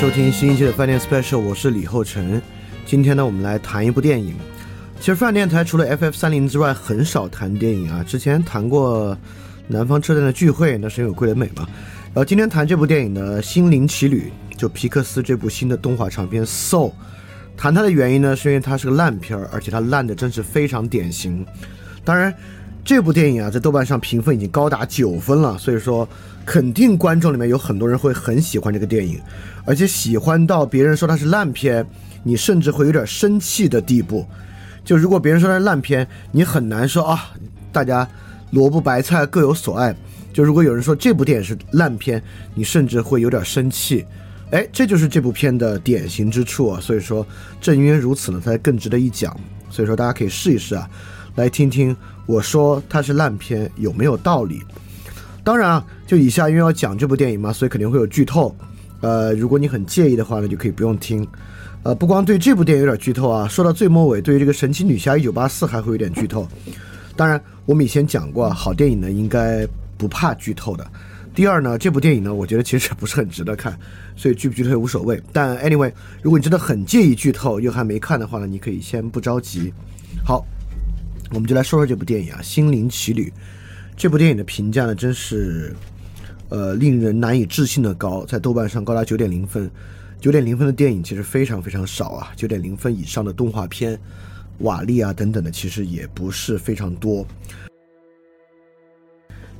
收听新一期的饭店 special，我是李厚成。今天呢，我们来谈一部电影。其实饭店台除了 FF 三零之外，很少谈电影啊。之前谈过《南方车站的聚会》，那是因为桂纶镁嘛。然后今天谈这部电影呢，《心灵奇旅》，就皮克斯这部新的动画长片《Soul》。谈它的原因呢，是因为它是个烂片儿，而且它烂的真是非常典型。当然，这部电影啊，在豆瓣上评分已经高达九分了，所以说肯定观众里面有很多人会很喜欢这个电影，而且喜欢到别人说它是烂片，你甚至会有点生气的地步。就如果别人说它是烂片，你很难说啊，大家萝卜白菜各有所爱。就如果有人说这部电影是烂片，你甚至会有点生气。哎，这就是这部片的典型之处啊！所以说，正因为如此呢，才更值得一讲。所以说，大家可以试一试啊，来听听我说它是烂片有没有道理。当然啊，就以下因为要讲这部电影嘛，所以肯定会有剧透。呃，如果你很介意的话呢，就可以不用听。呃，不光对这部电影有点剧透啊，说到最末尾，对于这个神奇女侠一九八四还会有点剧透。当然，我们以前讲过，好电影呢应该不怕剧透的。第二呢，这部电影呢，我觉得其实不是很值得看，所以剧不剧透无所谓。但 anyway，如果你真的很介意剧透又还没看的话呢，你可以先不着急。好，我们就来说说这部电影啊，《心灵奇旅》。这部电影的评价呢，真是呃令人难以置信的高，在豆瓣上高达九点零分。九点零分的电影其实非常非常少啊，九点零分以上的动画片、瓦力啊等等的，其实也不是非常多。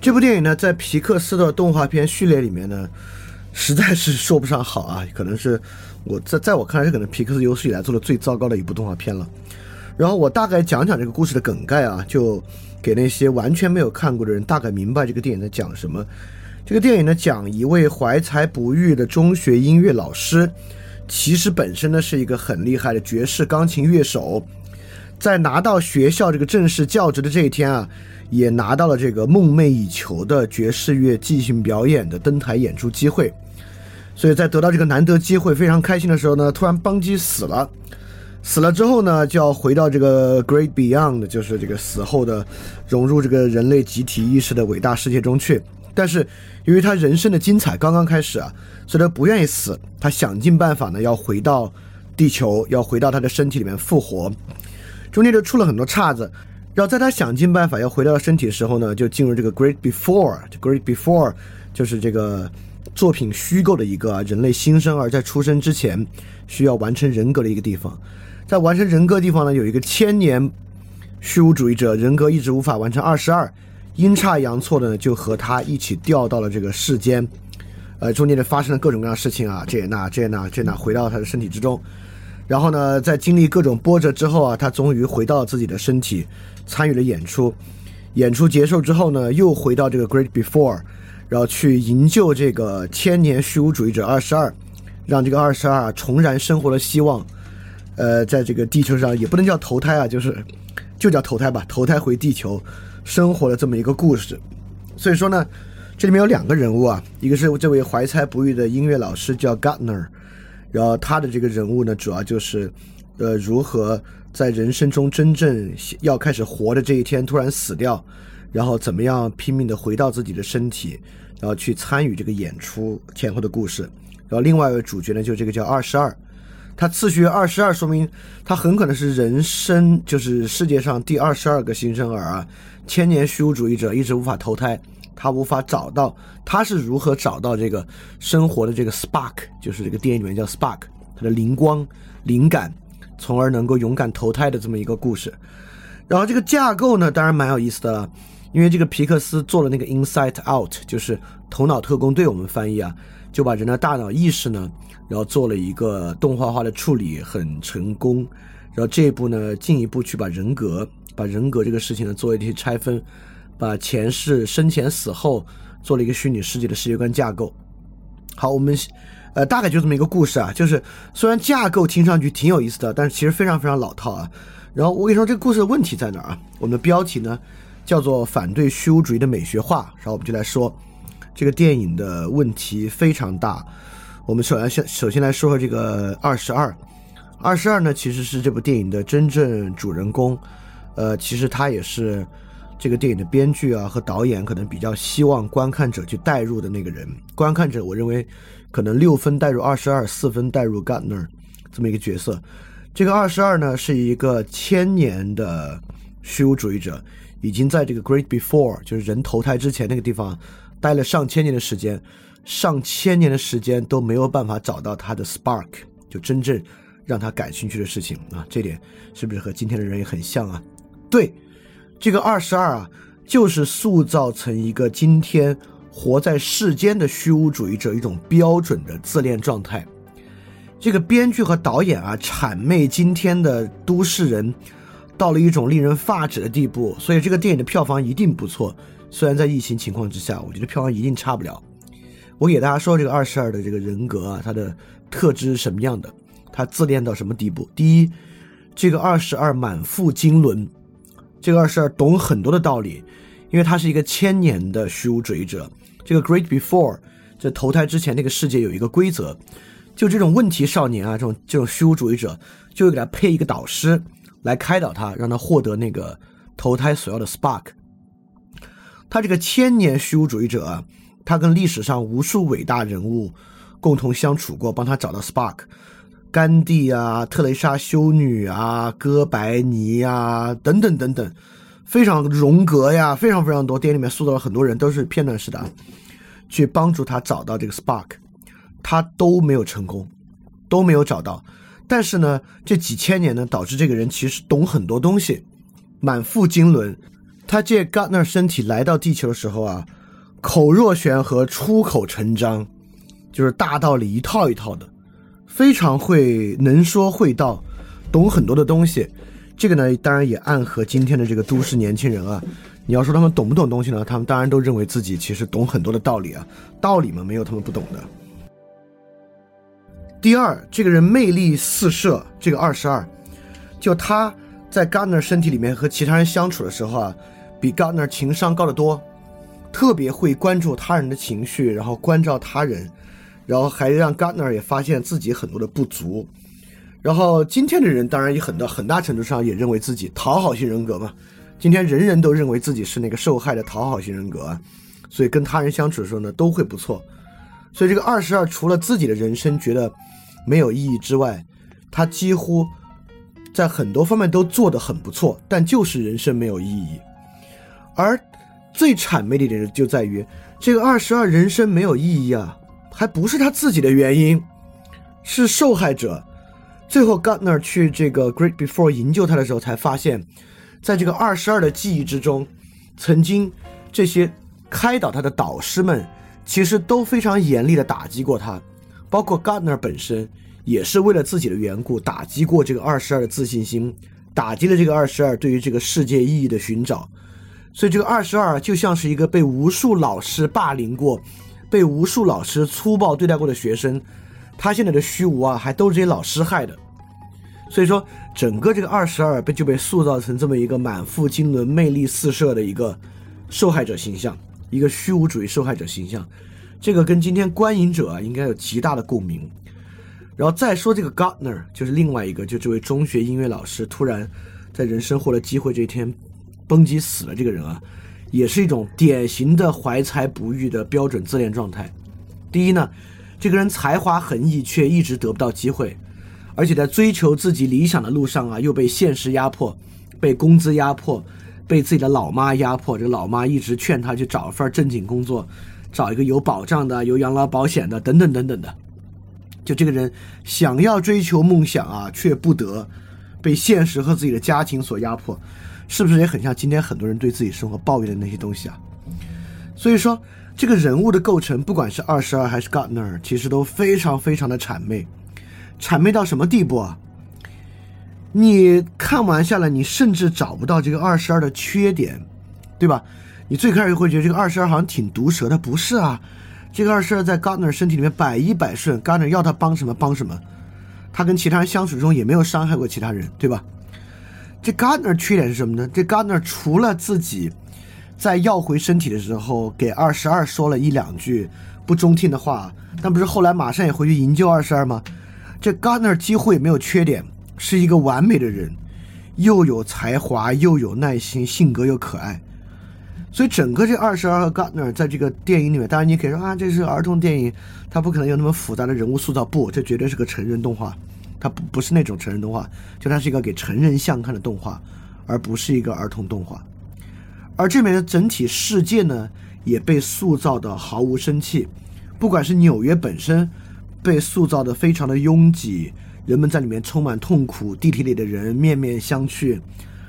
这部电影呢，在皮克斯的动画片序列里面呢，实在是说不上好啊。可能是我在在我看来，是可能皮克斯有史以来做的最糟糕的一部动画片了。然后我大概讲讲这个故事的梗概啊，就给那些完全没有看过的人大概明白这个电影在讲什么。这个电影呢，讲一位怀才不遇的中学音乐老师，其实本身呢是一个很厉害的爵士钢琴乐手，在拿到学校这个正式教职的这一天啊。也拿到了这个梦寐以求的爵士乐即兴表演的登台演出机会，所以在得到这个难得机会非常开心的时候呢，突然邦基死了，死了之后呢，就要回到这个 Great Beyond，就是这个死后的融入这个人类集体意识的伟大世界中去。但是由于他人生的精彩刚刚开始啊，所以他不愿意死，他想尽办法呢要回到地球，要回到他的身体里面复活，中间就出了很多岔子。然后在他想尽办法要回到身体的时候呢，就进入这个 Great Before，Great Before 就是这个作品虚构的一个人类新生儿在出生之前需要完成人格的一个地方。在完成人格地方呢，有一个千年虚无主义者，人格一直无法完成二十二，阴差阳错的呢，就和他一起掉到了这个世间。呃，中间呢发生了各种各样的事情啊，这也那，这也那，这那，回到他的身体之中。然后呢，在经历各种波折之后啊，他终于回到了自己的身体，参与了演出。演出结束之后呢，又回到这个 Great Before，然后去营救这个千年虚无主义者二十二，让这个二十二重燃生活的希望。呃，在这个地球上也不能叫投胎啊，就是就叫投胎吧，投胎回地球生活的这么一个故事。所以说呢，这里面有两个人物啊，一个是这位怀才不遇的音乐老师叫 Gardner。然后他的这个人物呢，主要就是，呃，如何在人生中真正要开始活的这一天突然死掉，然后怎么样拼命的回到自己的身体，然后去参与这个演出前后的故事。然后另外一位主角呢，就这个叫二十二，他次序二十二，说明他很可能是人生就是世界上第二十二个新生儿啊，千年虚无主义者一直无法投胎。他无法找到，他是如何找到这个生活的这个 spark，就是这个电影里面叫 spark，他的灵光、灵感，从而能够勇敢投胎的这么一个故事。然后这个架构呢，当然蛮有意思的了，因为这个皮克斯做了那个 Inside Out，就是头脑特工队，我们翻译啊，就把人的大脑意识呢，然后做了一个动画化的处理，很成功。然后这一步呢，进一步去把人格，把人格这个事情呢，做一些拆分。把前世、生前、死后做了一个虚拟世界的世界观架构。好，我们呃大概就这么一个故事啊，就是虽然架构听上去挺有意思的，但是其实非常非常老套啊。然后我跟你说，这个故事的问题在哪儿啊？我们的标题呢叫做“反对虚无主义的美学化”，然后我们就来说这个电影的问题非常大。我们首先先首先来说说这个二十二，二十二呢其实是这部电影的真正主人公，呃，其实他也是。这个电影的编剧啊和导演可能比较希望观看者去代入的那个人，观看者我认为可能六分带入二十二，四分带入 Gardner 这么一个角色。这个二十二呢，是一个千年的虚无主义者，已经在这个 Great Before，就是人投胎之前那个地方待了上千年的时间，上千年的时间都没有办法找到他的 Spark，就真正让他感兴趣的事情啊。这点是不是和今天的人也很像啊？对，这个二十二啊，就是塑造成一个今天。活在世间的虚无主义者，一种标准的自恋状态。这个编剧和导演啊，谄媚今天的都市人，到了一种令人发指的地步。所以这个电影的票房一定不错。虽然在疫情情况之下，我觉得票房一定差不了。我给大家说这个二十二的这个人格啊，他的特质是什么样的？他自恋到什么地步？第一，这个二十二满腹经纶，这个二十二懂很多的道理，因为他是一个千年的虚无主义者。这个 Great Before，这投胎之前那个世界有一个规则，就这种问题少年啊，这种这种虚无主义者，就会给他配一个导师来开导他，让他获得那个投胎所要的 Spark。他这个千年虚无主义者啊，他跟历史上无数伟大人物共同相处过，帮他找到 Spark，甘地啊、特蕾莎修女啊、哥白尼啊等等等等。非常荣格呀，非常非常多，电影里面塑造了很多人，都是片段式的，去帮助他找到这个 spark，他都没有成功，都没有找到。但是呢，这几千年呢，导致这个人其实懂很多东西，满腹经纶。他借 Gartner 身体来到地球的时候啊，口若悬河，出口成章，就是大道理一套一套的，非常会能说会道，懂很多的东西。这个呢，当然也暗合今天的这个都市年轻人啊。你要说他们懂不懂东西呢？他们当然都认为自己其实懂很多的道理啊。道理嘛，没有他们不懂的。第二，这个人魅力四射，这个二十二，就他在 Gardner 身体里面和其他人相处的时候啊，比 Gardner 情商高得多，特别会关注他人的情绪，然后关照他人，然后还让 Gardner 也发现自己很多的不足。然后今天的人当然也很大很大程度上也认为自己讨好型人格嘛，今天人人都认为自己是那个受害的讨好型人格，所以跟他人相处的时候呢都会不错。所以这个二十二除了自己的人生觉得没有意义之外，他几乎在很多方面都做得很不错，但就是人生没有意义。而最谄媚的一点就在于这个二十二人生没有意义啊，还不是他自己的原因，是受害者。最后，Gardner 去这个 Great Before 营救他的时候，才发现，在这个二十二的记忆之中，曾经这些开导他的导师们，其实都非常严厉的打击过他，包括 Gardner 本身，也是为了自己的缘故打击过这个二十二的自信心，打击了这个二十二对于这个世界意义的寻找。所以，这个二十二就像是一个被无数老师霸凌过、被无数老师粗暴对待过的学生。他现在的虚无啊，还都是这些老师害的，所以说整个这个二十二被就被塑造成这么一个满腹经纶、魅力四射的一个受害者形象，一个虚无主义受害者形象，这个跟今天观影者啊应该有极大的共鸣。然后再说这个 Gardner，就是另外一个，就这位中学音乐老师突然在人生获得机会这一天崩击死了这个人啊，也是一种典型的怀才不遇的标准自恋状态。第一呢。这个人才华横溢，却一直得不到机会，而且在追求自己理想的路上啊，又被现实压迫，被工资压迫，被自己的老妈压迫。这老妈一直劝他去找份正经工作，找一个有保障的、有养老保险的，等等等等的。就这个人想要追求梦想啊，却不得，被现实和自己的家庭所压迫，是不是也很像今天很多人对自己生活抱怨的那些东西啊？所以说。这个人物的构成，不管是二十二还是 Gardner，其实都非常非常的谄媚，谄媚到什么地步啊？你看完下来，你甚至找不到这个二十二的缺点，对吧？你最开始会觉得这个二十二好像挺毒舌的，不是啊？这个二十二在 Gardner 身体里面百依百顺，Gardner 要他帮什么帮什么，他跟其他人相处中也没有伤害过其他人，对吧？这 Gardner 缺点是什么呢？这 Gardner 除了自己。在要回身体的时候，给二十二说了一两句不中听的话，但不是后来马上也回去营救二十二吗？这 Gardner 几乎也没有缺点，是一个完美的人，又有才华，又有耐心，性格又可爱。所以整个这二十二和 Gardner 在这个电影里面，当然你可以说啊，这是儿童电影，它不可能有那么复杂的人物塑造。不，这绝对是个成人动画，它不不是那种成人动画，就它是一个给成人向看的动画，而不是一个儿童动画。而这边的整体世界呢，也被塑造的毫无生气，不管是纽约本身被塑造的非常的拥挤，人们在里面充满痛苦，地铁里的人面面相觑，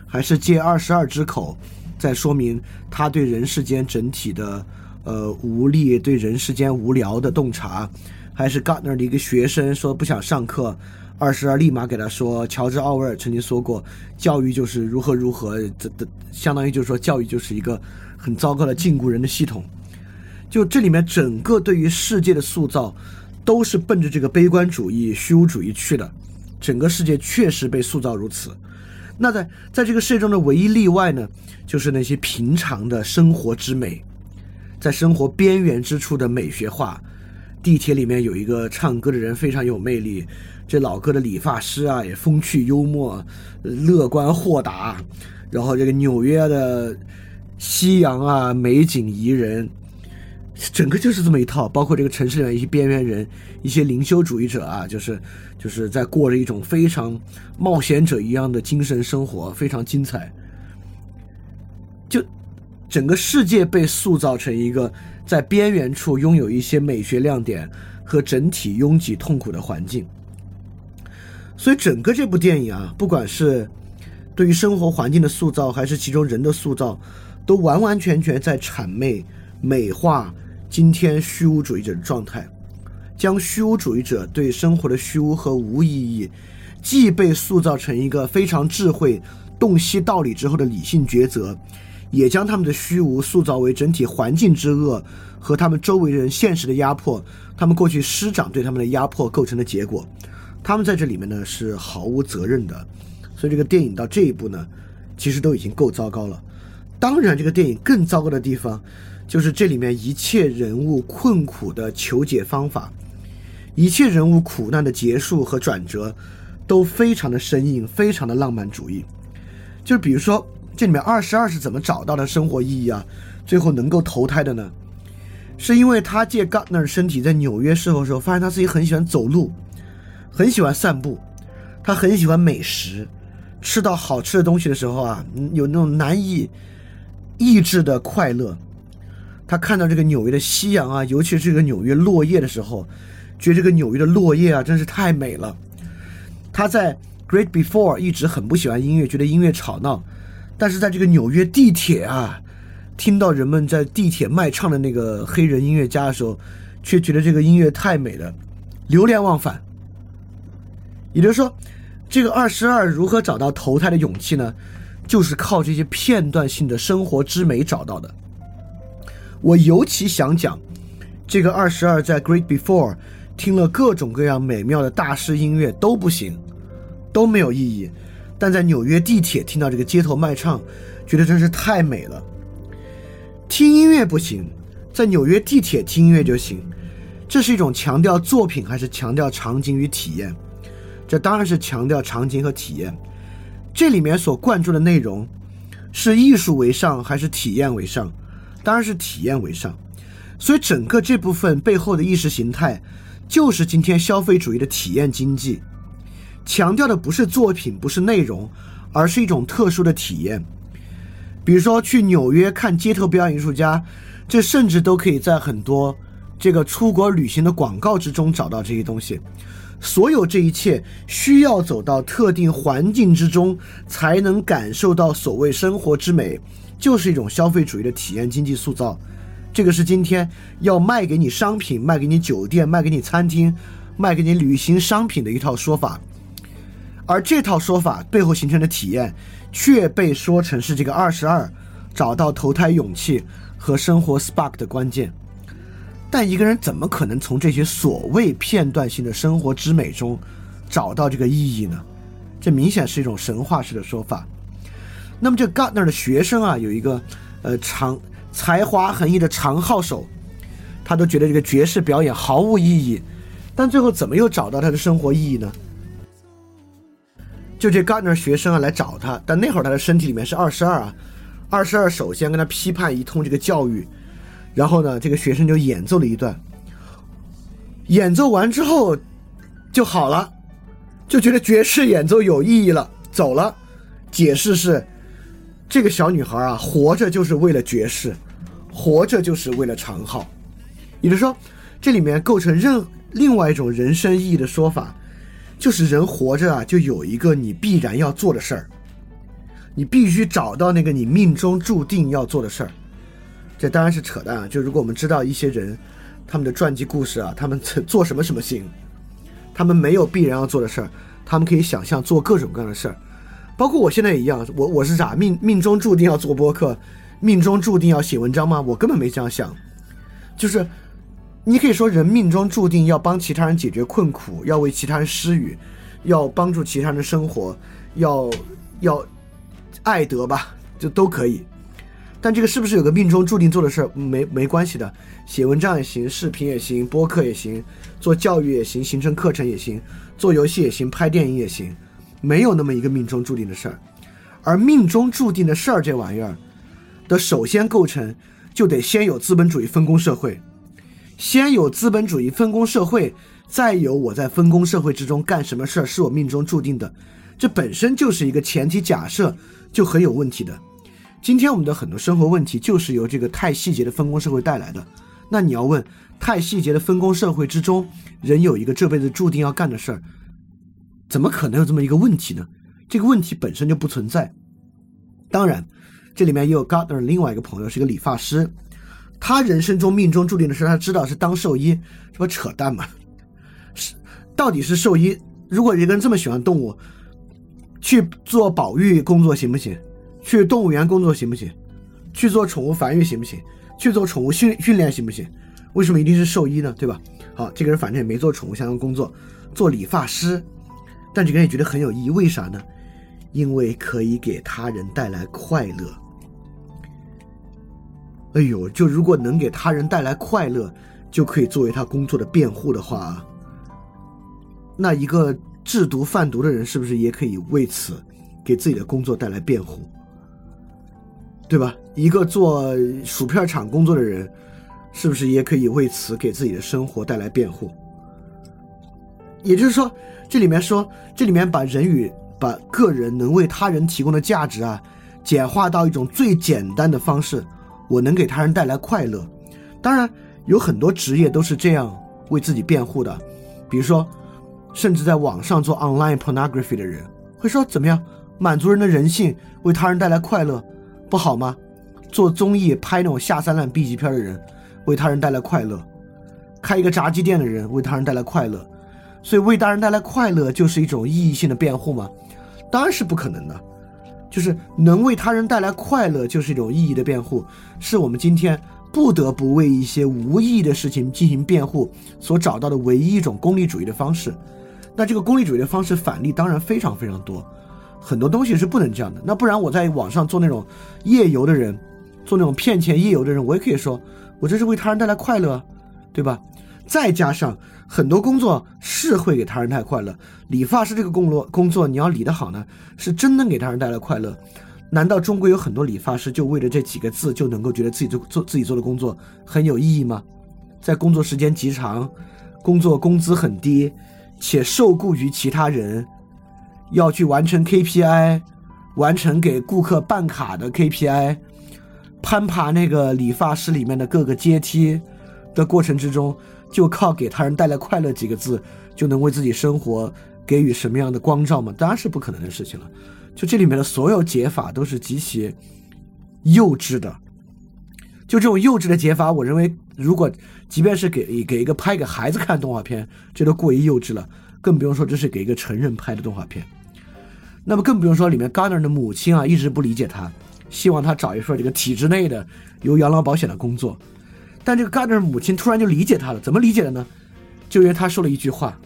还是借二十二之口。在说明他对人世间整体的呃无力，对人世间无聊的洞察，还是 Gardner 的一个学生说不想上课，二十二立马给他说，乔治奥威尔曾经说过，教育就是如何如何，这的相当于就是说教育就是一个很糟糕的禁锢人的系统。就这里面整个对于世界的塑造，都是奔着这个悲观主义、虚无主义去的，整个世界确实被塑造如此。那在在这个世界中的唯一例外呢，就是那些平常的生活之美，在生活边缘之处的美学化。地铁里面有一个唱歌的人非常有魅力，这老哥的理发师啊也风趣幽默、乐观豁达。然后这个纽约的夕阳啊美景宜人，整个就是这么一套。包括这个城市里面一些边缘人、一些灵修主义者啊，就是。就是在过着一种非常冒险者一样的精神生活，非常精彩。就整个世界被塑造成一个在边缘处拥有一些美学亮点和整体拥挤痛苦的环境。所以整个这部电影啊，不管是对于生活环境的塑造，还是其中人的塑造，都完完全全在谄媚美化今天虚无主义者的状态。将虚无主义者对生活的虚无和无意义，既被塑造成一个非常智慧、洞悉道理之后的理性抉择，也将他们的虚无塑造为整体环境之恶和他们周围人现实的压迫，他们过去师长对他们的压迫构成的结果。他们在这里面呢是毫无责任的，所以这个电影到这一步呢，其实都已经够糟糕了。当然，这个电影更糟糕的地方，就是这里面一切人物困苦的求解方法。一切人物苦难的结束和转折，都非常的生硬，非常的浪漫主义。就比如说，这里面二十二是怎么找到的生活意义啊？最后能够投胎的呢？是因为他借 Gardner 身体在纽约生活的时候，发现他自己很喜欢走路，很喜欢散步，他很喜欢美食，吃到好吃的东西的时候啊，有那种难以抑制的快乐。他看到这个纽约的夕阳啊，尤其是这个纽约落叶的时候。觉得这个纽约的落叶啊，真是太美了。他在《Great Before》一直很不喜欢音乐，觉得音乐吵闹。但是在这个纽约地铁啊，听到人们在地铁卖唱的那个黑人音乐家的时候，却觉得这个音乐太美了，流连忘返。也就是说，这个二十二如何找到投胎的勇气呢？就是靠这些片段性的生活之美找到的。我尤其想讲这个二十二在《Great Before》。听了各种各样美妙的大师音乐都不行，都没有意义。但在纽约地铁听到这个街头卖唱，觉得真是太美了。听音乐不行，在纽约地铁听音乐就行。这是一种强调作品还是强调场景与体验？这当然是强调场景和体验。这里面所灌注的内容，是艺术为上还是体验为上？当然是体验为上。所以整个这部分背后的意识形态。就是今天消费主义的体验经济，强调的不是作品，不是内容，而是一种特殊的体验。比如说去纽约看街头表演艺术家，这甚至都可以在很多这个出国旅行的广告之中找到这些东西。所有这一切需要走到特定环境之中，才能感受到所谓生活之美，就是一种消费主义的体验经济塑造。这个是今天要卖给你商品、卖给你酒店、卖给你餐厅、卖给你旅行商品的一套说法，而这套说法背后形成的体验，却被说成是这个二十二找到投胎勇气和生活 spark 的关键。但一个人怎么可能从这些所谓片段性的生活之美中找到这个意义呢？这明显是一种神话式的说法。那么这 Gardner 的学生啊，有一个呃长。才华横溢的长号手，他都觉得这个爵士表演毫无意义，但最后怎么又找到他的生活意义呢？就这 Gardner 学生啊来找他，但那会儿他的身体里面是二十二啊，二十二首先跟他批判一通这个教育，然后呢，这个学生就演奏了一段，演奏完之后就好了，就觉得爵士演奏有意义了，走了。解释是，这个小女孩啊，活着就是为了爵士，活着就是为了长号。也就是说，这里面构成任另外一种人生意义的说法，就是人活着啊，就有一个你必然要做的事儿，你必须找到那个你命中注定要做的事儿。这当然是扯淡啊！就如果我们知道一些人，他们的传记故事啊，他们 做什么什么行，他们没有必然要做的事儿，他们可以想象做各种各样的事儿。包括我现在也一样，我我是啥命命中注定要做播客，命中注定要写文章吗？我根本没这样想，就是你可以说人命中注定要帮其他人解决困苦，要为其他人施予，要帮助其他人的生活，要要爱德吧，就都可以。但这个是不是有个命中注定做的事儿？没没关系的，写文章也行，视频也行，播客也行，做教育也行，形成课程也行，做游戏也行，拍电影也行。没有那么一个命中注定的事儿，而命中注定的事儿这玩意儿的首先构成，就得先有资本主义分工社会，先有资本主义分工社会，再有我在分工社会之中干什么事儿是我命中注定的，这本身就是一个前提假设，就很有问题的。今天我们的很多生活问题就是由这个太细节的分工社会带来的。那你要问，太细节的分工社会之中，人有一个这辈子注定要干的事儿。怎么可能有这么一个问题呢？这个问题本身就不存在。当然，这里面也有 Gardner 另外一个朋友是一个理发师，他人生中命中注定的事，他知道是当兽医，这不扯淡吗？是，到底是兽医？如果一个人这么喜欢动物，去做保育工作行不行？去动物园工作行不行？去做宠物繁育行不行？去做宠物训训练行不行？为什么一定是兽医呢？对吧？好，这个人反正也没做宠物相关工作，做理发师。但这个人也觉得很有意义，为啥呢？因为可以给他人带来快乐。哎呦，就如果能给他人带来快乐，就可以作为他工作的辩护的话，那一个制毒贩毒的人是不是也可以为此给自己的工作带来辩护？对吧？一个做薯片厂工作的人，是不是也可以为此给自己的生活带来辩护？也就是说。这里面说，这里面把人与把个人能为他人提供的价值啊，简化到一种最简单的方式，我能给他人带来快乐。当然，有很多职业都是这样为自己辩护的，比如说，甚至在网上做 online pornography 的人会说怎么样，满足人的人性，为他人带来快乐，不好吗？做综艺拍那种下三滥 B 级片的人，为他人带来快乐，开一个炸鸡店的人为他人带来快乐。所以为他人带来快乐就是一种意义性的辩护吗？当然是不可能的。就是能为他人带来快乐就是一种意义的辩护，是我们今天不得不为一些无意义的事情进行辩护所找到的唯一一种功利主义的方式。那这个功利主义的方式反例当然非常非常多，很多东西是不能这样的。那不然我在网上做那种夜游的人，做那种骗钱夜游的人，我也可以说我这是为他人带来快乐，对吧？再加上。很多工作是会给他人带来快乐，理发师这个工作工作你要理得好呢，是真能给他人带来快乐。难道中国有很多理发师就为了这几个字就能够觉得自己做做自己做的工作很有意义吗？在工作时间极长，工作工资很低，且受雇于其他人，要去完成 KPI，完成给顾客办卡的 KPI，攀爬那个理发师里面的各个阶梯的过程之中。就靠给他人带来快乐几个字，就能为自己生活给予什么样的光照吗？当然是不可能的事情了。就这里面的所有解法都是极其幼稚的。就这种幼稚的解法，我认为，如果即便是给给一个拍给孩子看动画片，这都过于幼稚了，更不用说这是给一个成人拍的动画片。那么更不用说里面 Garner 的母亲啊，一直不理解他，希望他找一份这个体制内的有养老保险的工作。但这个 Gardner 母亲突然就理解他了，怎么理解的呢？就因为他说了一句话，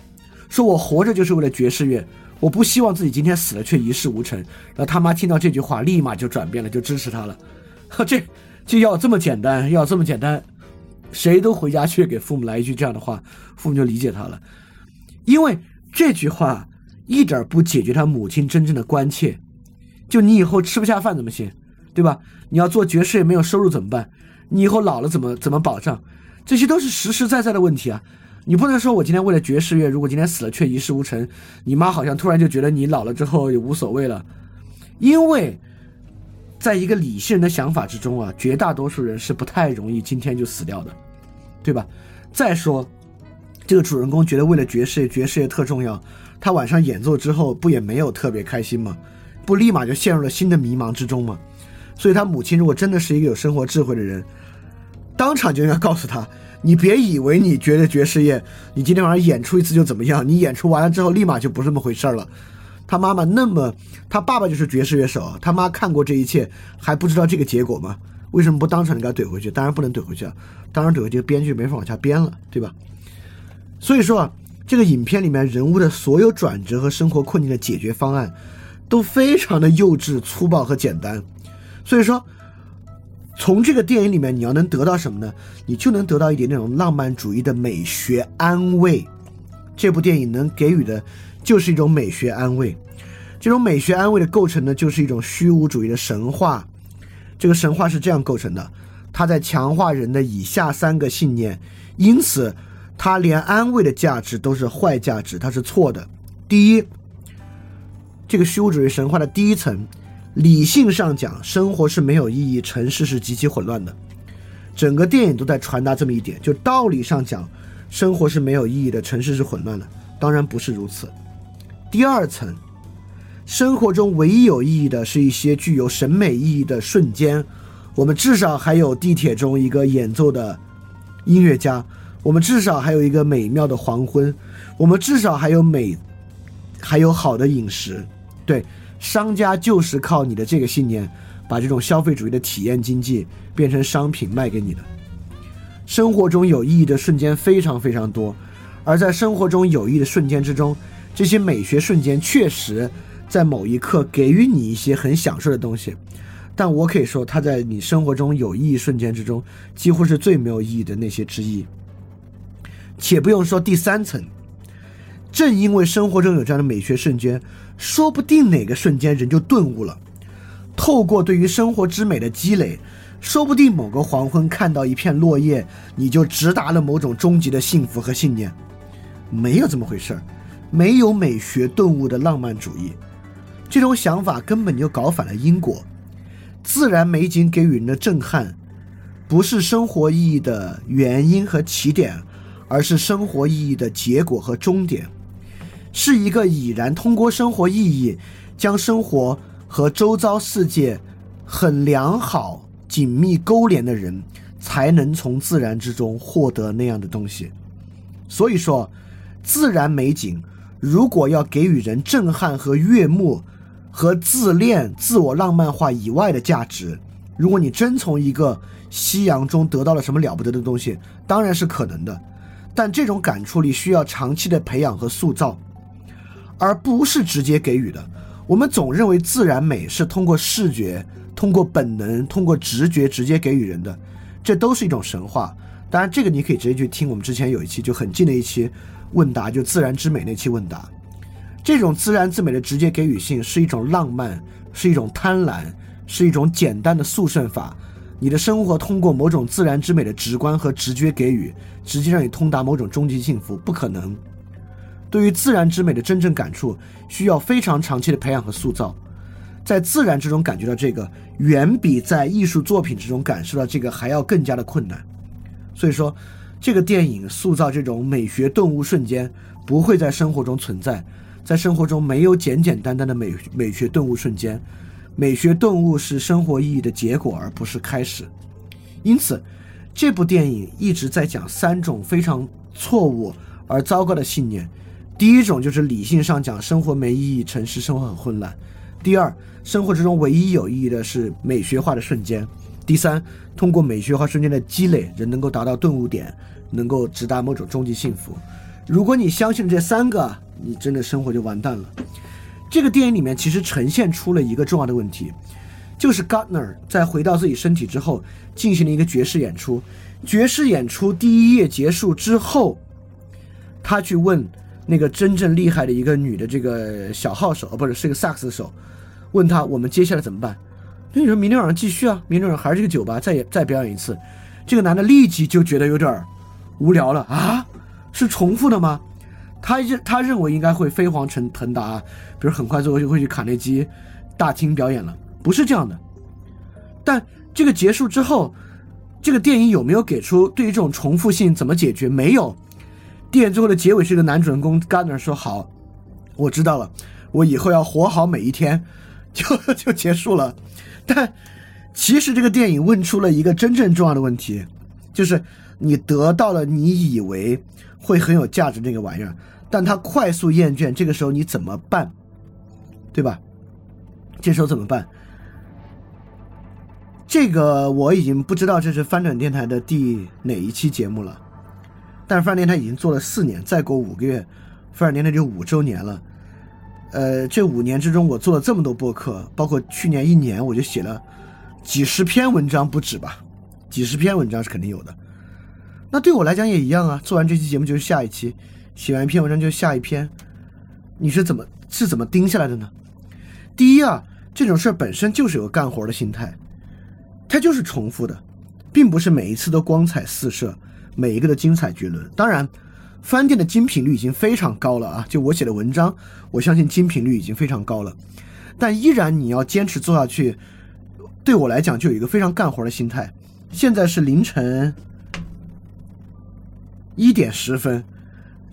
说我活着就是为了爵士乐，我不希望自己今天死了却一事无成。然后他妈听到这句话，立马就转变了，就支持他了。呵 这就要这么简单，要这么简单，谁都回家去给父母来一句这样的话，父母就理解他了。因为这句话一点不解决他母亲真正的关切，就你以后吃不下饭怎么行？对吧？你要做爵士乐没有收入怎么办？你以后老了怎么怎么保障？这些都是实实在在的问题啊！你不能说我今天为了爵士乐，如果今天死了却一事无成，你妈好像突然就觉得你老了之后也无所谓了，因为在一个理性人的想法之中啊，绝大多数人是不太容易今天就死掉的，对吧？再说，这个主人公觉得为了爵士乐，爵士乐特重要，他晚上演奏之后不也没有特别开心吗？不立马就陷入了新的迷茫之中吗？所以他母亲如果真的是一个有生活智慧的人。当场就应该告诉他，你别以为你觉得爵士乐，你今天晚上演出一次就怎么样？你演出完了之后，立马就不是那么回事了。他妈妈那么，他爸爸就是爵士乐手，他妈看过这一切，还不知道这个结果吗？为什么不当场给他怼回去？当然不能怼回去啊！当然怼回去，编剧没法往下编了，对吧？所以说啊，这个影片里面人物的所有转折和生活困境的解决方案，都非常的幼稚、粗暴和简单。所以说。从这个电影里面，你要能得到什么呢？你就能得到一点那种浪漫主义的美学安慰。这部电影能给予的，就是一种美学安慰。这种美学安慰的构成呢，就是一种虚无主义的神话。这个神话是这样构成的：它在强化人的以下三个信念，因此它连安慰的价值都是坏价值，它是错的。第一，这个虚无主义神话的第一层。理性上讲，生活是没有意义，城市是极其混乱的。整个电影都在传达这么一点：就道理上讲，生活是没有意义的，城市是混乱的。当然不是如此。第二层，生活中唯一有意义的是一些具有审美意义的瞬间。我们至少还有地铁中一个演奏的音乐家，我们至少还有一个美妙的黄昏，我们至少还有美，还有好的饮食。对。商家就是靠你的这个信念，把这种消费主义的体验经济变成商品卖给你的。生活中有意义的瞬间非常非常多，而在生活中有意义的瞬间之中，这些美学瞬间确实在某一刻给予你一些很享受的东西。但我可以说，它在你生活中有意义瞬间之中，几乎是最没有意义的那些之一。且不用说第三层，正因为生活中有这样的美学瞬间。说不定哪个瞬间人就顿悟了，透过对于生活之美的积累，说不定某个黄昏看到一片落叶，你就直达了某种终极的幸福和信念。没有这么回事儿，没有美学顿悟的浪漫主义，这种想法根本就搞反了因果。自然美景给予人的震撼，不是生活意义的原因和起点，而是生活意义的结果和终点。是一个已然通过生活意义，将生活和周遭世界很良好、紧密勾连的人，才能从自然之中获得那样的东西。所以说，自然美景如果要给予人震撼和悦目，和自恋、自我浪漫化以外的价值，如果你真从一个夕阳中得到了什么了不得的东西，当然是可能的。但这种感触力需要长期的培养和塑造。而不是直接给予的。我们总认为自然美是通过视觉、通过本能、通过直觉直接给予人的，这都是一种神话。当然，这个你可以直接去听我们之前有一期就很近的一期问答，就自然之美那期问答。这种自然之美的直接给予性是一种浪漫，是一种贪婪，是一种简单的速胜法。你的生活通过某种自然之美的直观和直觉给予，直接让你通达某种终极幸福，不可能。对于自然之美的真正感触，需要非常长期的培养和塑造。在自然之中感觉到这个，远比在艺术作品之中感受到这个还要更加的困难。所以说，这个电影塑造这种美学顿悟瞬间，不会在生活中存在。在生活中没有简简单单的美美学顿悟瞬间，美学顿悟是生活意义的结果，而不是开始。因此，这部电影一直在讲三种非常错误而糟糕的信念。第一种就是理性上讲，生活没意义，城市生活很混乱。第二，生活之中唯一有意义的是美学化的瞬间。第三，通过美学化瞬间的积累，人能够达到顿悟点，能够直达某种终极幸福。如果你相信这三个，你真的生活就完蛋了。这个电影里面其实呈现出了一个重要的问题，就是 Gardner 在回到自己身体之后，进行了一个爵士演出。爵士演出第一页结束之后，他去问。那个真正厉害的一个女的这个小号手，哦，不是是个萨克斯手，问他我们接下来怎么办？那你说明天晚上继续啊？明天晚上还是这个酒吧，再再表演一次。这个男的立即就觉得有点无聊了啊，是重复的吗？他认他认为应该会飞黄腾腾达，比如很快最后就会去卡内基大厅表演了，不是这样的。但这个结束之后，这个电影有没有给出对于这种重复性怎么解决？没有。电影最后的结尾是一个男主人公 Gardner 说：“好，我知道了，我以后要活好每一天。” 就就结束了。但其实这个电影问出了一个真正重要的问题，就是你得到了你以为会很有价值那个玩意儿，但他快速厌倦，这个时候你怎么办？对吧？这时候怎么办？这个我已经不知道这是翻转电台的第哪一期节目了，但是翻转电台已经做了四年，再过五个月，翻转电台就五周年了。呃，这五年之中，我做了这么多播客，包括去年一年，我就写了几十篇文章不止吧，几十篇文章是肯定有的。那对我来讲也一样啊，做完这期节目就是下一期，写完一篇文章就下一篇。你是怎么是怎么盯下来的呢？第一啊，这种事儿本身就是有干活的心态，它就是重复的，并不是每一次都光彩四射，每一个都精彩绝伦。当然。翻店的精品率已经非常高了啊！就我写的文章，我相信精品率已经非常高了。但依然你要坚持做下去，对我来讲就有一个非常干活的心态。现在是凌晨一点十分，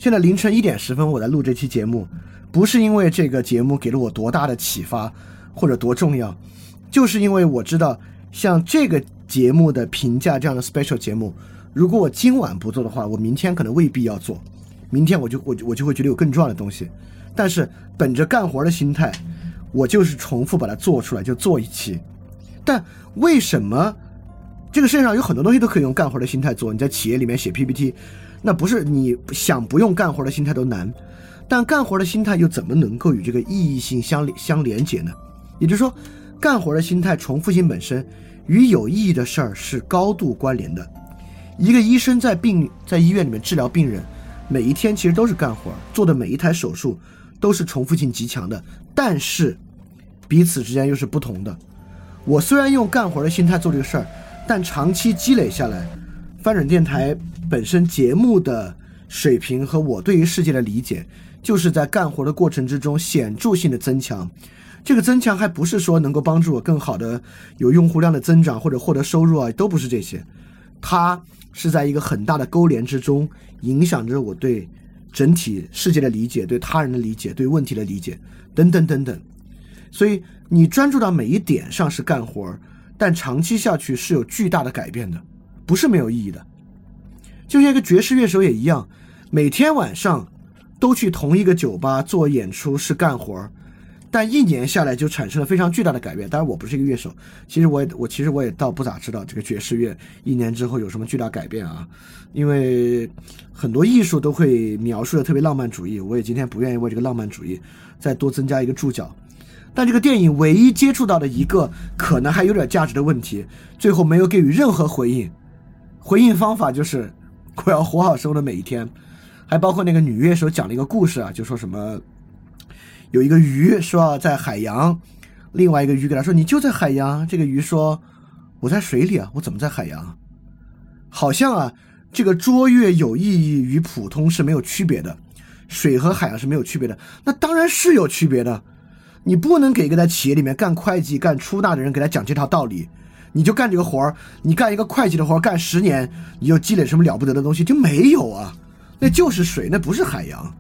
现在凌晨一点十分，我在录这期节目，不是因为这个节目给了我多大的启发或者多重要，就是因为我知道像这个节目的评价这样的 special 节目。如果我今晚不做的话，我明天可能未必要做，明天我就我我就会觉得有更重要的东西。但是本着干活的心态，我就是重复把它做出来，就做一期。但为什么这个世界上有很多东西都可以用干活的心态做？你在企业里面写 PPT，那不是你想不用干活的心态都难。但干活的心态又怎么能够与这个意义性相相连接呢？也就是说，干活的心态重复性本身与有意义的事儿是高度关联的。一个医生在病在医院里面治疗病人，每一天其实都是干活，做的每一台手术都是重复性极强的，但是彼此之间又是不同的。我虽然用干活的心态做这个事儿，但长期积累下来，翻转电台本身节目的水平和我对于世界的理解，就是在干活的过程之中显著性的增强。这个增强还不是说能够帮助我更好的有用户量的增长或者获得收入啊，都不是这些，它。是在一个很大的勾连之中，影响着我对整体世界的理解、对他人的理解、对问题的理解等等等等。所以你专注到每一点上是干活，但长期下去是有巨大的改变的，不是没有意义的。就像一个爵士乐手也一样，每天晚上都去同一个酒吧做演出是干活儿。但一年下来就产生了非常巨大的改变。当然，我不是一个乐手，其实我也我其实我也倒不咋知道这个爵士乐一年之后有什么巨大改变啊。因为很多艺术都会描述的特别浪漫主义，我也今天不愿意为这个浪漫主义再多增加一个注脚。但这个电影唯一接触到的一个可能还有点价值的问题，最后没有给予任何回应。回应方法就是我要活好生活的每一天，还包括那个女乐手讲了一个故事啊，就说什么。有一个鱼说在海洋，另外一个鱼给他说：“你就在海洋。”这个鱼说：“我在水里啊，我怎么在海洋？”好像啊，这个卓越有意义与普通是没有区别的，水和海洋是没有区别的。那当然是有区别的。你不能给一个在企业里面干会计、干出纳的人给他讲这套道理，你就干这个活儿，你干一个会计的活儿干十年，你就积累什么了不得的东西就没有啊？那就是水，那不是海洋，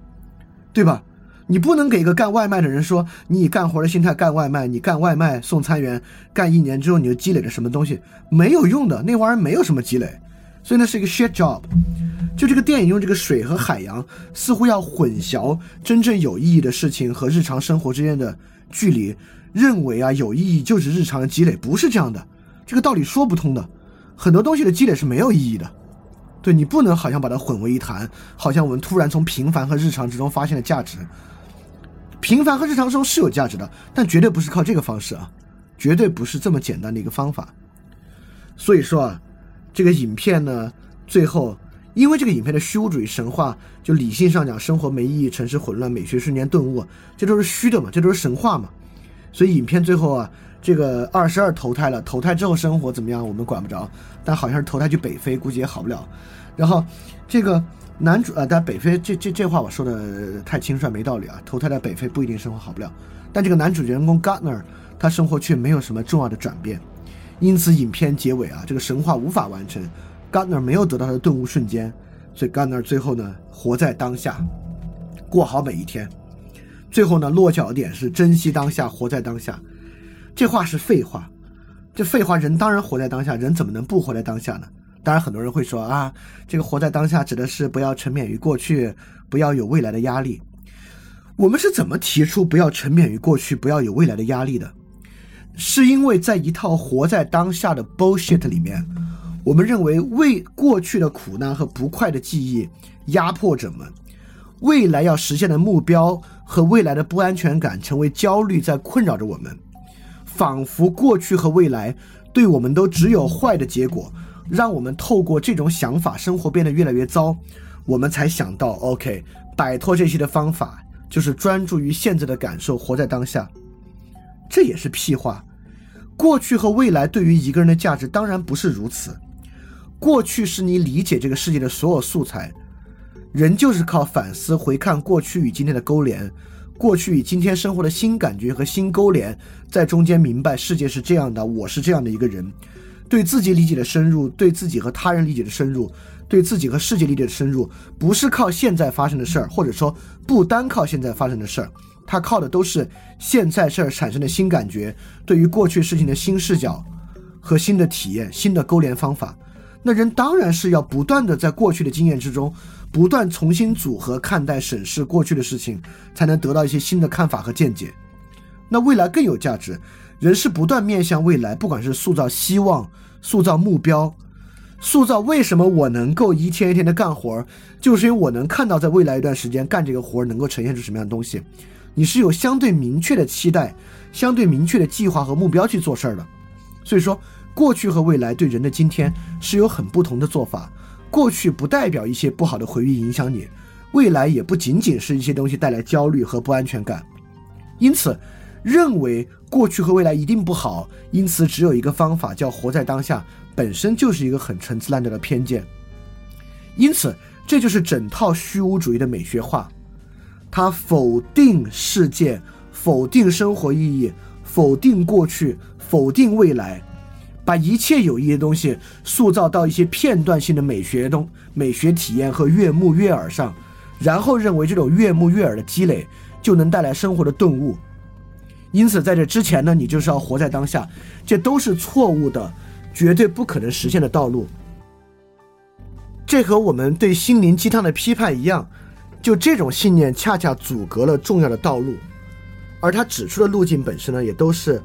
对吧？你不能给一个干外卖的人说，你以干活的心态干外卖，你干外卖送餐员干一年之后你就积累了什么东西，没有用的，那玩意儿没有什么积累，所以那是一个 shit job。就这个电影用这个水和海洋，似乎要混淆真正有意义的事情和日常生活之间的距离，认为啊有意义就是日常的积累，不是这样的，这个道理说不通的，很多东西的积累是没有意义的。对你不能好像把它混为一谈，好像我们突然从平凡和日常之中发现了价值。平凡和日常中是有价值的，但绝对不是靠这个方式啊，绝对不是这么简单的一个方法。所以说啊，这个影片呢，最后因为这个影片的虚无主义神话，就理性上讲，生活没意义，城市混乱，美学瞬间顿悟，这都是虚的嘛，这都是神话嘛。所以影片最后啊，这个二十二投胎了，投胎之后生活怎么样我们管不着，但好像是投胎去北非，估计也好不了。然后这个男主啊，但北非这这这话我说的太轻率没道理啊，投胎在北非不一定生活好不了。但这个男主人公 Gardner 他生活却没有什么重要的转变，因此影片结尾啊，这个神话无法完成，Gardner 没有得到他的顿悟瞬间，所以 Gardner 最后呢，活在当下，过好每一天。最后呢，落脚点是珍惜当下，活在当下。这话是废话，这废话，人当然活在当下，人怎么能不活在当下呢？当然，很多人会说啊，这个活在当下指的是不要沉湎于过去，不要有未来的压力。我们是怎么提出不要沉湎于过去，不要有未来的压力的？是因为在一套活在当下的 bullshit 里面，我们认为为过去的苦难和不快的记忆压迫着我们。未来要实现的目标和未来的不安全感成为焦虑，在困扰着我们，仿佛过去和未来对我们都只有坏的结果，让我们透过这种想法，生活变得越来越糟。我们才想到，OK，摆脱这些的方法就是专注于现在的感受，活在当下。这也是屁话。过去和未来对于一个人的价值当然不是如此。过去是你理解这个世界的所有素材。人就是靠反思、回看过去与今天的勾连，过去与今天生活的新感觉和新勾连，在中间明白世界是这样的，我是这样的一个人，对自己理解的深入，对自己和他人理解的深入，对自己和世界理解的深入，不是靠现在发生的事儿，或者说不单靠现在发生的事儿，它靠的都是现在事儿产生的新感觉，对于过去事情的新视角和新的体验、新的勾连方法。那人当然是要不断的在过去的经验之中。不断重新组合、看待、审视过去的事情，才能得到一些新的看法和见解。那未来更有价值。人是不断面向未来，不管是塑造希望、塑造目标、塑造为什么我能够一天一天的干活，就是因为我能看到在未来一段时间干这个活能够呈现出什么样的东西。你是有相对明确的期待、相对明确的计划和目标去做事儿的。所以说，过去和未来对人的今天是有很不同的做法。过去不代表一些不好的回忆影响你，未来也不仅仅是一些东西带来焦虑和不安全感。因此，认为过去和未来一定不好，因此只有一个方法叫活在当下，本身就是一个很陈词滥调的偏见。因此，这就是整套虚无主义的美学化，它否定世界，否定生活意义，否定过去，否定未来。把一切有意义的东西塑造到一些片段性的美学东美学体验和悦目悦耳上，然后认为这种悦目悦耳的积累就能带来生活的顿悟。因此，在这之前呢，你就是要活在当下，这都是错误的，绝对不可能实现的道路。这和我们对心灵鸡汤的批判一样，就这种信念恰恰阻隔了重要的道路，而他指出的路径本身呢，也都是。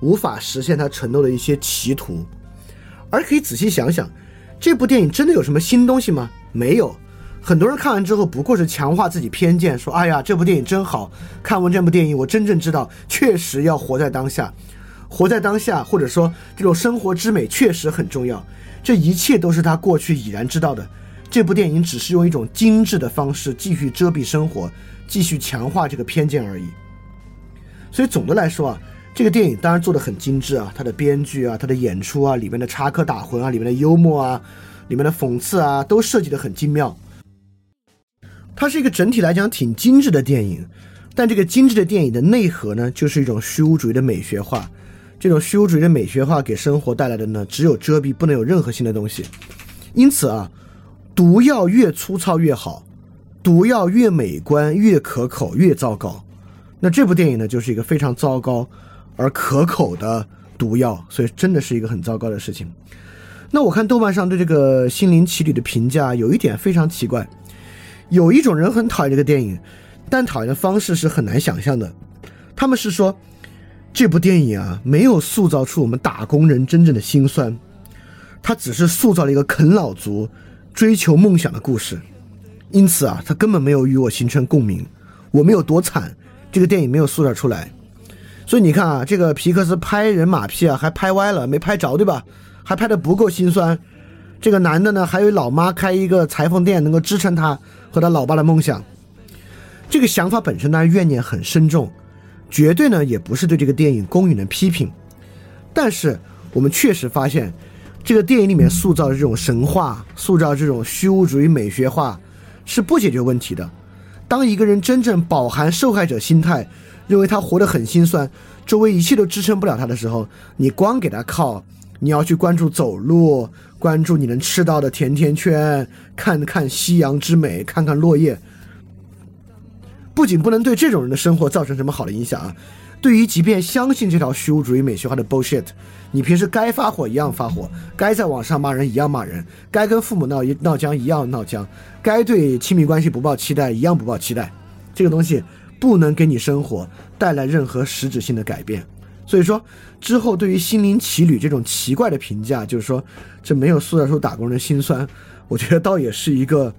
无法实现他承诺的一些歧途，而可以仔细想想，这部电影真的有什么新东西吗？没有。很多人看完之后不过是强化自己偏见，说：“哎呀，这部电影真好看完这部电影，我真正知道，确实要活在当下，活在当下，或者说这种生活之美确实很重要。这一切都是他过去已然知道的。这部电影只是用一种精致的方式继续遮蔽生活，继续强化这个偏见而已。所以总的来说啊。”这个电影当然做的很精致啊，它的编剧啊，它的演出啊，里面的插科打诨啊，里面的幽默啊，里面的讽刺啊，都设计的很精妙。它是一个整体来讲挺精致的电影，但这个精致的电影的内核呢，就是一种虚无主义的美学化。这种虚无主义的美学化给生活带来的呢，只有遮蔽，不能有任何新的东西。因此啊，毒药越粗糙越好，毒药越美观越可口越糟糕。那这部电影呢，就是一个非常糟糕。而可口的毒药，所以真的是一个很糟糕的事情。那我看豆瓣上对这个《心灵奇旅》的评价有一点非常奇怪，有一种人很讨厌这个电影，但讨厌的方式是很难想象的。他们是说，这部电影啊，没有塑造出我们打工人真正的心酸，它只是塑造了一个啃老族追求梦想的故事。因此啊，他根本没有与我形成共鸣。我们有多惨，这个电影没有塑造出来。所以你看啊，这个皮克斯拍人马屁啊，还拍歪了，没拍着，对吧？还拍的不够心酸。这个男的呢，还有老妈开一个裁缝店，能够支撑他和他老爸的梦想。这个想法本身呢，怨念很深重，绝对呢也不是对这个电影公允的批评，但是我们确实发现，这个电影里面塑造的这种神话，塑造这种虚无主义美学化，是不解决问题的。当一个人真正饱含受害者心态，认为他活得很心酸，周围一切都支撑不了他的时候，你光给他靠，你要去关注走路，关注你能吃到的甜甜圈，看看夕阳之美，看看落叶。不仅不能对这种人的生活造成什么好的影响啊，对于即便相信这条虚无主义美学化的 bullshit，你平时该发火一样发火，该在网上骂人一样骂人，该跟父母闹一闹僵一样闹僵，该对亲密关系不抱期待一样不抱期待，这个东西不能给你生活带来任何实质性的改变。所以说，之后对于心灵奇旅这种奇怪的评价，就是说这没有塑造出打工人的心酸，我觉得倒也是一个。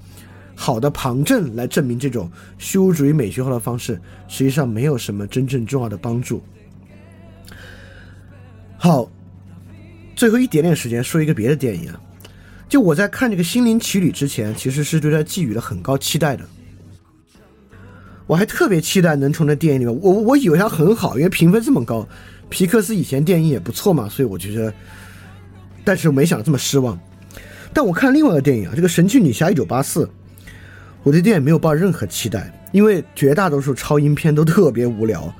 好的旁证来证明这种虚无主义美学化的方式，实际上没有什么真正重要的帮助。好，最后一点点时间说一个别的电影啊，就我在看这个《心灵奇旅》之前，其实是对它寄予了很高期待的。我还特别期待能从这电影里面，我我以为它很好，因为评分这么高，皮克斯以前电影也不错嘛，所以我觉得，但是没想到这么失望。但我看另外一个电影啊，这个《神奇女侠一九八四》。我对电影没有抱任何期待，因为绝大多数超英片都特别无聊。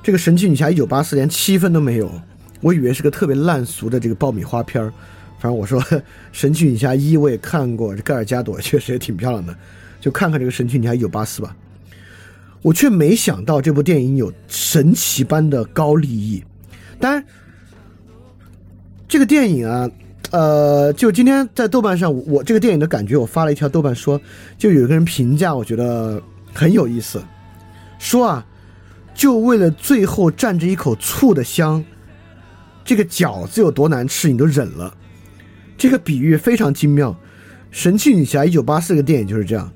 这个《神奇女侠一九八四》连七分都没有，我以为是个特别烂俗的这个爆米花片儿。反正我说《神奇女侠一》我也看过，这盖尔加朵确实也挺漂亮的，就看看这个《神奇女侠一九八四》吧。我却没想到这部电影有神奇般的高利益。当然，这个电影啊。呃，就今天在豆瓣上，我这个电影的感觉，我发了一条豆瓣说，就有一个人评价，我觉得很有意思，说啊，就为了最后蘸着一口醋的香，这个饺子有多难吃，你都忍了。这个比喻非常精妙，《神奇女侠一九八四》个电影就是这样，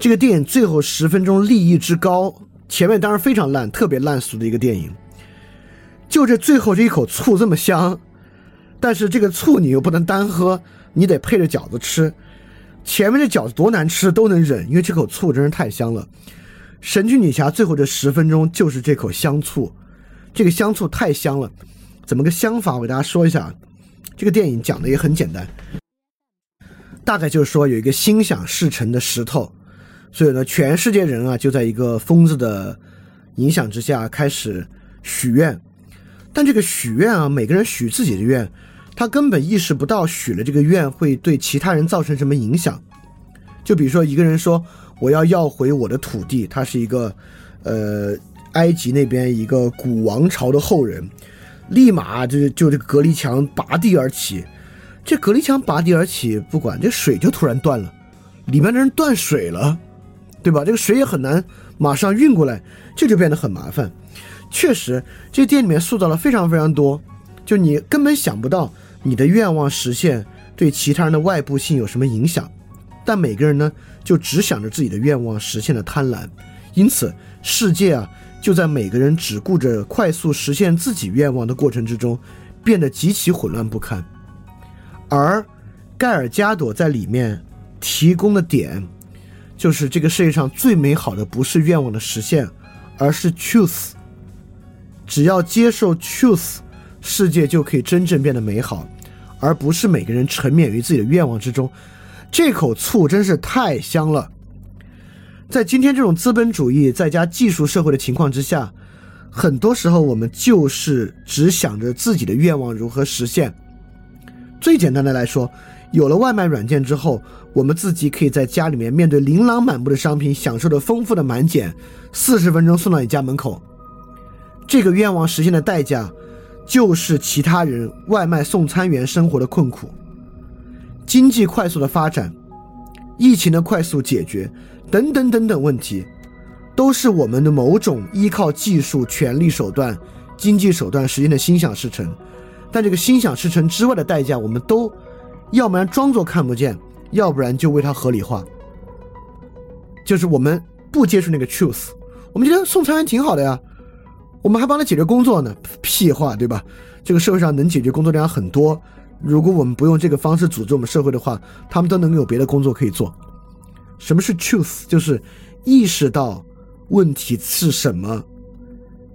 这个电影最后十分钟利益之高，前面当然非常烂，特别烂俗的一个电影，就这最后这一口醋这么香。但是这个醋你又不能单喝，你得配着饺子吃。前面这饺子多难吃都能忍，因为这口醋真是太香了。神奇女侠最后这十分钟就是这口香醋，这个香醋太香了。怎么个香法？我给大家说一下。这个电影讲的也很简单，大概就是说有一个心想事成的石头，所以呢，全世界人啊就在一个疯子的影响之下开始许愿。但这个许愿啊，每个人许自己的愿。他根本意识不到许了这个愿会对其他人造成什么影响，就比如说一个人说我要要回我的土地，他是一个，呃，埃及那边一个古王朝的后人，立马就就这个隔离墙拔地而起，这隔离墙拔地而起，不管这水就突然断了，里面的人断水了，对吧？这个水也很难马上运过来，这就变得很麻烦。确实，这店里面塑造了非常非常多，就你根本想不到。你的愿望实现对其他人的外部性有什么影响？但每个人呢，就只想着自己的愿望实现的贪婪，因此世界啊，就在每个人只顾着快速实现自己愿望的过程之中，变得极其混乱不堪。而盖尔加朵在里面提供的点，就是这个世界上最美好的不是愿望的实现，而是 truth。只要接受 truth。世界就可以真正变得美好，而不是每个人沉湎于自己的愿望之中。这口醋真是太香了。在今天这种资本主义再加技术社会的情况之下，很多时候我们就是只想着自己的愿望如何实现。最简单的来说，有了外卖软件之后，我们自己可以在家里面面对琳琅满目的商品，享受着丰富的满减，四十分钟送到你家门口。这个愿望实现的代价。就是其他人外卖送餐员生活的困苦，经济快速的发展，疫情的快速解决，等等等等问题，都是我们的某种依靠技术、权力手段、经济手段实现的心想事成。但这个心想事成之外的代价，我们都要不然装作看不见，要不然就为它合理化。就是我们不接触那个 truth，我们觉得送餐员挺好的呀。我们还帮他解决工作呢，屁话，对吧？这个社会上能解决工作量很多，如果我们不用这个方式组织我们社会的话，他们都能有别的工作可以做。什么是 truth？就是意识到问题是什么，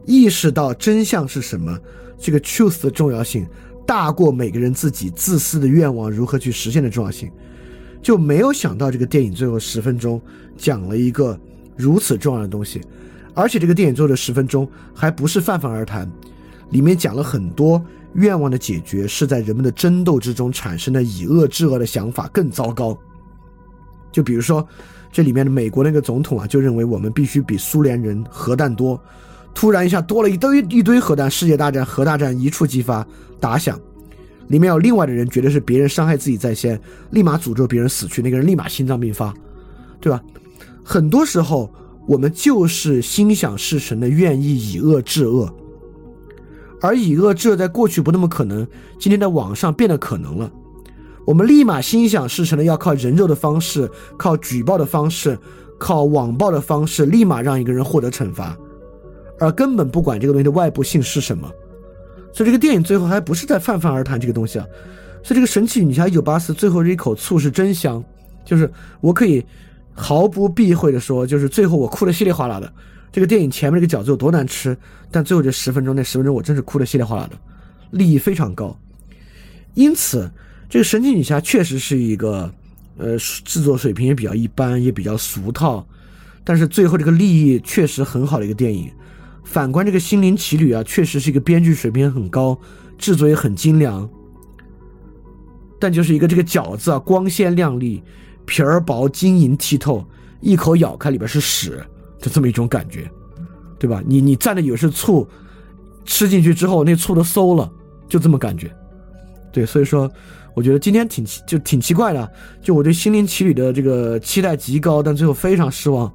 意识到真相是什么，这个 truth 的重要性大过每个人自己自私的愿望如何去实现的重要性，就没有想到这个电影最后十分钟讲了一个如此重要的东西，而且这个电影最后的十分钟还不是泛泛而谈，里面讲了很多愿望的解决是在人们的争斗之中产生的以恶制恶的想法更糟糕，就比如说这里面的美国那个总统啊，就认为我们必须比苏联人核弹多。突然一下多了一堆一堆核弹，世界大战核大战一触即发，打响。里面有另外的人觉得是别人伤害自己在先，立马诅咒别人死去，那个人立马心脏病发，对吧？很多时候我们就是心想事成的，愿意以恶制恶，而以恶制恶在过去不那么可能，今天在网上变得可能了。我们立马心想事成的，要靠人肉的方式，靠举报的方式，靠网暴的方式，立马让一个人获得惩罚。而根本不管这个东西的外部性是什么，所以这个电影最后还不是在泛泛而谈这个东西啊。所以这个神奇女侠一九八四最后这一口醋是真香，就是我可以毫不避讳的说，就是最后我哭的稀里哗啦的。这个电影前面这个饺子有多难吃，但最后这十分钟那十分钟我真是哭的稀里哗啦的，利益非常高。因此，这个神奇女侠确实是一个呃制作水平也比较一般，也比较俗套，但是最后这个利益确实很好的一个电影。反观这个《心灵奇旅》啊，确实是一个编剧水平很高，制作也很精良，但就是一个这个饺子啊，光鲜亮丽，皮儿薄，晶莹剔透，一口咬开里边是屎，就这么一种感觉，对吧？你你蘸的以为是醋，吃进去之后那醋都馊了，就这么感觉。对，所以说我觉得今天挺就挺奇怪的，就我对《心灵奇旅》的这个期待极高，但最后非常失望。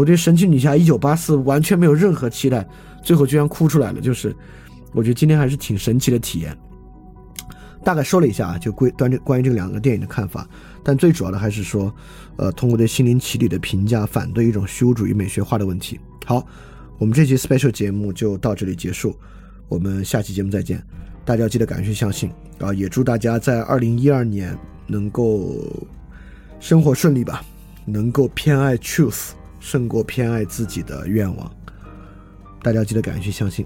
我对《神奇女侠一九八四》完全没有任何期待，最后居然哭出来了。就是，我觉得今天还是挺神奇的体验。大概说了一下啊，就关关这关于这两个电影的看法，但最主要的还是说，呃，通过对《心灵奇旅》的评价，反对一种虚无主义美学化的问题。好，我们这期 special 节目就到这里结束，我们下期节目再见。大家要记得感谢相信啊，也祝大家在二零一二年能够生活顺利吧，能够偏爱 truth。胜过偏爱自己的愿望，大家记得敢于去相信。